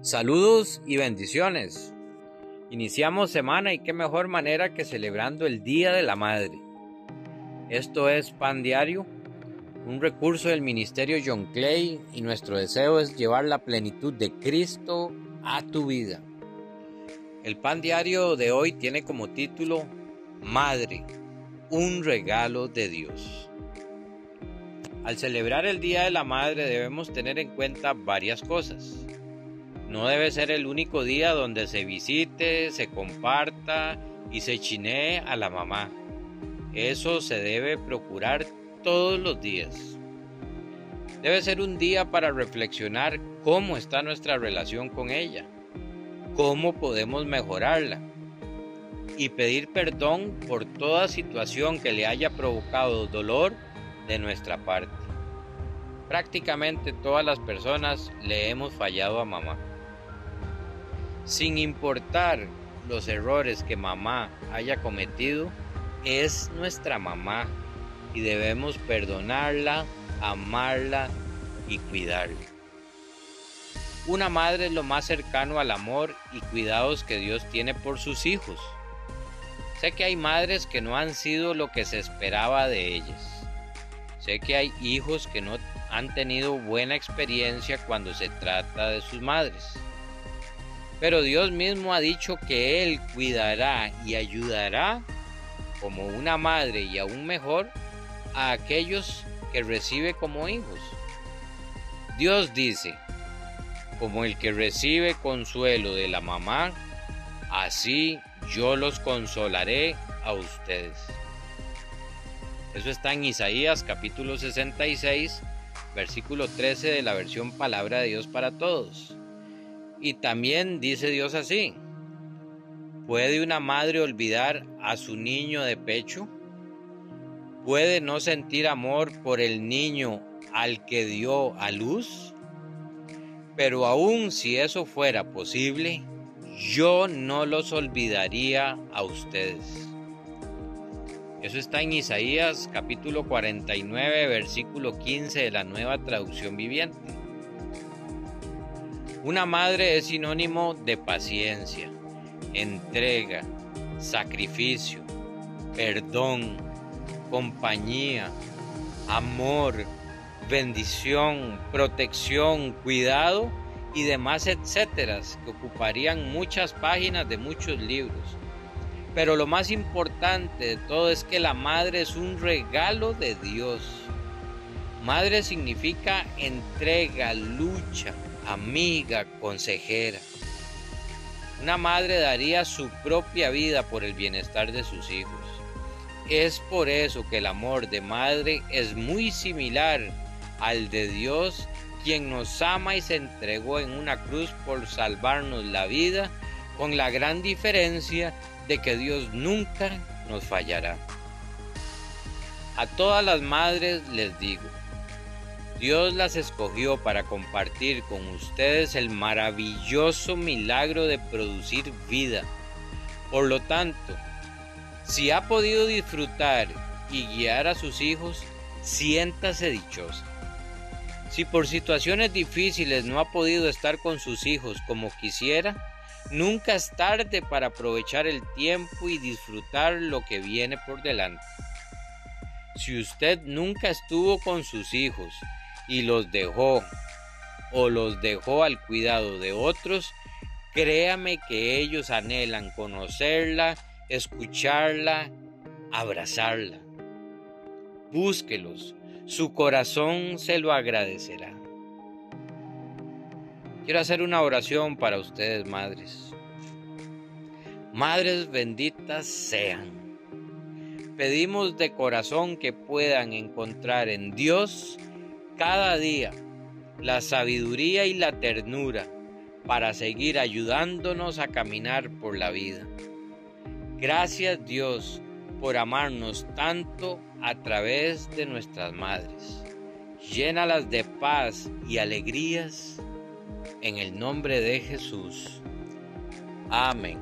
Saludos y bendiciones. Iniciamos semana y qué mejor manera que celebrando el Día de la Madre. Esto es Pan Diario, un recurso del Ministerio John Clay y nuestro deseo es llevar la plenitud de Cristo a tu vida. El Pan Diario de hoy tiene como título Madre, un regalo de Dios. Al celebrar el Día de la Madre debemos tener en cuenta varias cosas. No debe ser el único día donde se visite, se comparta y se chinee a la mamá. Eso se debe procurar todos los días. Debe ser un día para reflexionar cómo está nuestra relación con ella, cómo podemos mejorarla y pedir perdón por toda situación que le haya provocado dolor de nuestra parte. Prácticamente todas las personas le hemos fallado a mamá. Sin importar los errores que mamá haya cometido, es nuestra mamá y debemos perdonarla, amarla y cuidarla. Una madre es lo más cercano al amor y cuidados que Dios tiene por sus hijos. Sé que hay madres que no han sido lo que se esperaba de ellas. Sé que hay hijos que no han tenido buena experiencia cuando se trata de sus madres. Pero Dios mismo ha dicho que Él cuidará y ayudará como una madre y aún mejor a aquellos que recibe como hijos. Dios dice, como el que recibe consuelo de la mamá, así yo los consolaré a ustedes. Eso está en Isaías capítulo 66, versículo 13 de la versión Palabra de Dios para Todos. Y también dice Dios así, ¿puede una madre olvidar a su niño de pecho? ¿Puede no sentir amor por el niño al que dio a luz? Pero aun si eso fuera posible, yo no los olvidaría a ustedes. Eso está en Isaías capítulo 49, versículo 15 de la nueva traducción viviente. Una madre es sinónimo de paciencia, entrega, sacrificio, perdón, compañía, amor, bendición, protección, cuidado y demás etcétera que ocuparían muchas páginas de muchos libros. Pero lo más importante de todo es que la madre es un regalo de Dios. Madre significa entrega, lucha, amiga, consejera. Una madre daría su propia vida por el bienestar de sus hijos. Es por eso que el amor de madre es muy similar al de Dios, quien nos ama y se entregó en una cruz por salvarnos la vida, con la gran diferencia de que Dios nunca nos fallará. A todas las madres les digo, Dios las escogió para compartir con ustedes el maravilloso milagro de producir vida. Por lo tanto, si ha podido disfrutar y guiar a sus hijos, siéntase dichosa. Si por situaciones difíciles no ha podido estar con sus hijos como quisiera, nunca es tarde para aprovechar el tiempo y disfrutar lo que viene por delante. Si usted nunca estuvo con sus hijos y los dejó o los dejó al cuidado de otros, créame que ellos anhelan conocerla, escucharla, abrazarla. Búsquelos, su corazón se lo agradecerá. Quiero hacer una oración para ustedes, madres. Madres benditas sean. Pedimos de corazón que puedan encontrar en Dios cada día la sabiduría y la ternura para seguir ayudándonos a caminar por la vida. Gracias Dios por amarnos tanto a través de nuestras madres. Llénalas de paz y alegrías en el nombre de Jesús. Amén.